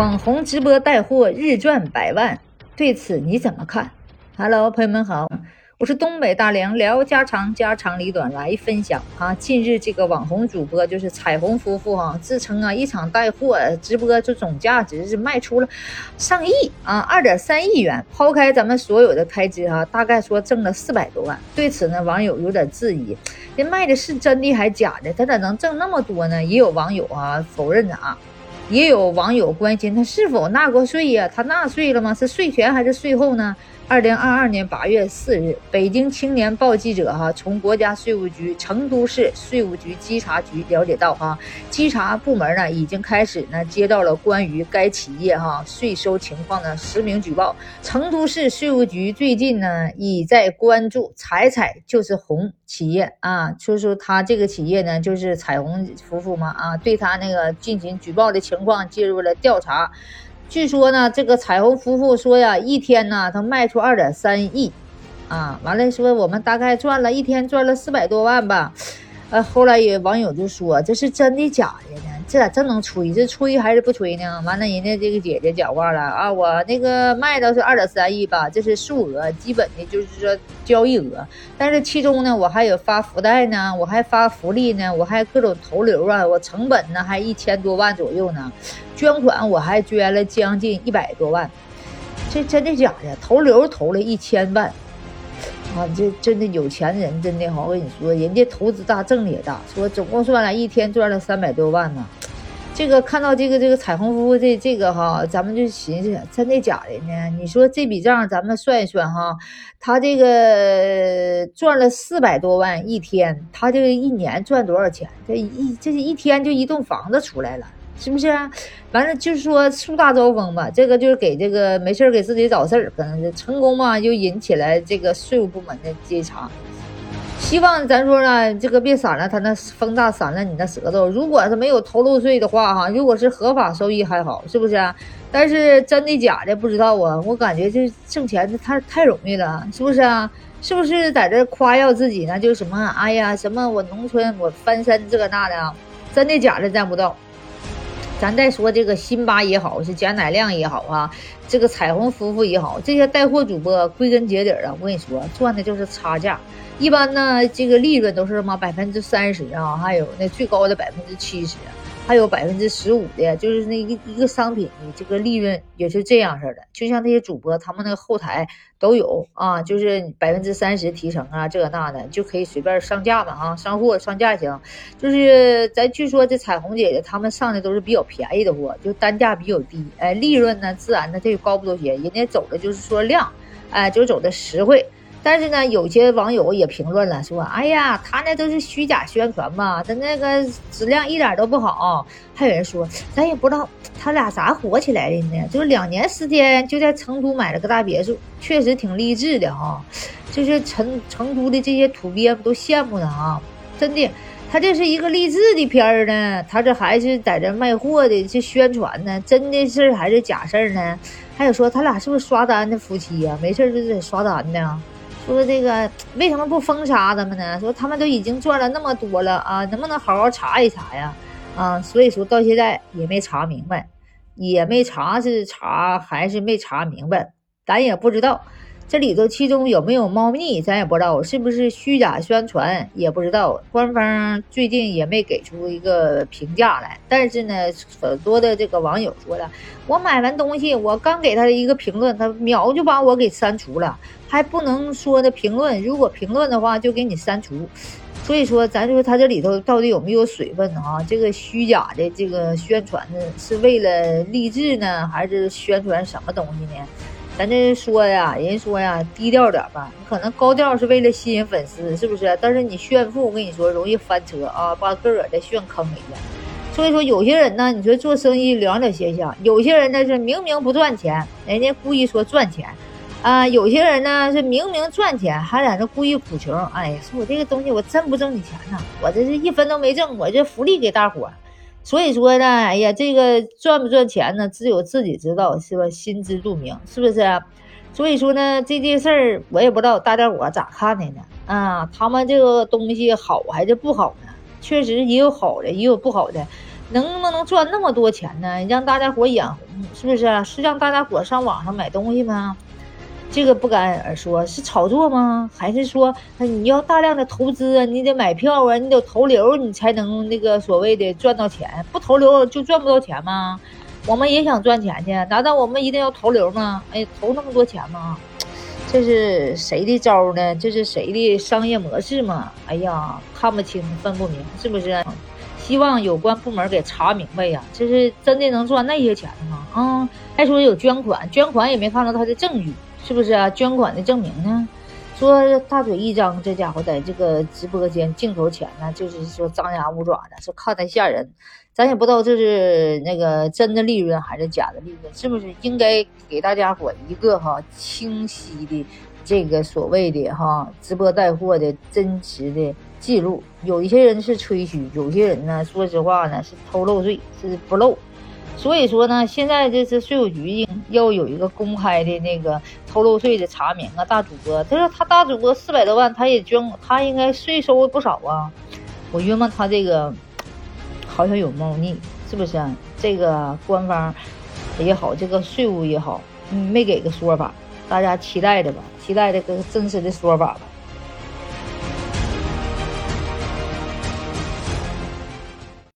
网红直播带货日赚百万，对此你怎么看？Hello，朋友们好，我是东北大梁，聊家常，家长里短来分享啊。近日这个网红主播就是彩虹夫妇哈，自称啊一场带货直播就总价值是卖出了上亿啊，二点三亿元。抛开咱们所有的开支哈，大概说挣了四百多万。对此呢，网友有点质疑，这卖的是真的还是假的？他咋能挣那么多呢？也有网友啊否认的啊。也有网友关心他是否纳过税呀？他纳税了吗？是税前还是税后呢？二零二二年八月四日，北京青年报记者哈从国家税务局成都市税务局稽查局了解到哈，稽查部门呢已经开始呢接到了关于该企业哈税收情况的实名举报。成都市税务局最近呢已在关注彩彩就是红企业啊，说说他这个企业呢就是彩虹夫妇嘛啊，对他那个进行举报的情况介入了调查。据说呢，这个彩虹夫妇说呀，一天呢，他卖出二点三亿，啊，完了说我们大概赚了一天赚了四百多万吧。呃，后来有网友就说这是真的假的呢？这咋真能吹？这吹还是不吹呢？完了，人家这个姐姐讲话了啊，我那个卖的是二点三亿吧，这是数额，基本的就是说交易额。但是其中呢，我还有发福袋呢，我还发福利呢，我还各种投流啊，我成本呢还一千多万左右呢，捐款我还捐了将近一百多万。这真的假的？投流投了一千万。啊，这真的有钱人真的哈，我跟你说，人家投资大，挣的也大。说总共算来一天赚了三百多万呢。这个看到这个这个彩虹夫妇这这个哈，咱们就寻思真的假的呢？你说这笔账咱们算一算哈，他这个赚了四百多万一天，他这个一年赚多少钱？这一这是一天就一栋房子出来了。是不是？啊完了就是说树大招风吧，这个就是给这个没事给自己找事儿，可能是成功嘛，又引起来这个税务部门的稽查。希望咱说呢，这个别闪了他那风大，闪了你那舌头。如果是没有偷漏税的话，哈，如果是合法收益还好，是不是？啊但是真的假的不知道啊。我感觉这挣钱太太容易了，是不是啊？是不是在这夸耀自己呢？就什么，哎呀，什么我农村我翻身这个那的，真的假的咱不知道。咱再说这个辛巴也好，是贾乃亮也好啊，这个彩虹夫妇也好，这些带货主播归根结底啊，我跟你说，赚的就是差价。一般呢，这个利润都是什么百分之三十啊，还有那最高的百分之七十。还有百分之十五的，就是那一一个商品的这个利润也是这样式的，就像那些主播他们那个后台都有啊，就是百分之三十提成啊，这那的就可以随便上架嘛啊，上货上架行。就是咱据说这彩虹姐姐他们上的都是比较便宜的货，就单价比较低，哎，利润呢自然呢这就高不多些，人家走的就是说量，哎，就走的实惠。但是呢，有些网友也评论了，说：“哎呀，他那都是虚假宣传嘛，他那个质量一点都不好。”还有人说：“咱也不知道他俩咋火起来的呢？就是两年时间就在成都买了个大别墅，确实挺励志的哈。就是成成都的这些土鳖都羡慕他啊，真的，他这是一个励志的片儿呢，他这还是在这卖货的这宣传呢，真的事儿还是假事儿呢？还有说他俩是不是刷单的夫妻呀？没事就得刷单呢。”说这个为什么不封杀他们呢？说他们都已经赚了那么多了啊，能不能好好查一查呀？啊，所以说到现在也没查明白，也没查是查还是没查明白，咱也不知道。这里头其中有没有猫腻，咱也不知道，是不是虚假宣传也不知道。官方最近也没给出一个评价来。但是呢，很多的这个网友说了，我买完东西，我刚给他一个评论，他秒就把我给删除了，还不能说的评论，如果评论的话就给你删除。所以说，咱说他这里头到底有没有水分？啊，这个虚假的这个宣传呢，是为了励志呢，还是宣传什么东西呢？咱这说呀，人说呀，低调点吧。你可能高调是为了吸引粉丝，是不是？但是你炫富，我跟你说，容易翻车啊，把个个的炫坑里了。所以说，有些人呢，你说做生意两种现象，有些人呢是明明不赚钱，人家故意说赚钱啊；有些人呢是明明赚钱，还在那故意苦穷。哎呀，说我这个东西我真不挣你钱呢？我这是一分都没挣，我这福利给大伙。所以说呢，哎呀，这个赚不赚钱呢？只有自己知道，是吧？心知肚明，是不是？所以说呢，这件事儿我也不知道大家伙咋看的呢？啊，他们这个东西好还是不好呢？确实也有好的，也有不好的。能不能赚那么多钱呢？让大家伙眼红，是不是？是让大家伙上网上买东西吗？这个不敢而说，是炒作吗？还是说你要大量的投资啊？你得买票啊，你得投流，你才能那个所谓的赚到钱。不投流就赚不到钱吗？我们也想赚钱去，难道我们一定要投流吗？哎，投那么多钱吗？这是谁的招呢？这是谁的商业模式吗？哎呀，看不清分不明，是不是？希望有关部门给查明白呀！这是真的能赚那些钱吗？啊，还说有捐款，捐款也没看到他的证据，是不是啊？捐款的证明呢？说大嘴一张，这家伙在这个直播间镜头前呢，就是说张牙舞爪的，说看着吓人。咱也不知道这是那个真的利润还是假的利润，是不是应该给大家伙一个哈清晰的这个所谓的哈直播带货的真实的记录？有一些人是吹嘘，有些人呢，说实话呢是偷漏税，是不漏。所以说呢，现在这是税务局应要有一个公开的那个偷漏税的查明啊。大主播，他说他大主播四百多万，他也捐，他应该税收不少啊。我约摸他这个。好像有猫腻，是不是啊？这个官方也好，这个税务也好，没给个说法，大家期待着吧，期待这个真实的说法吧。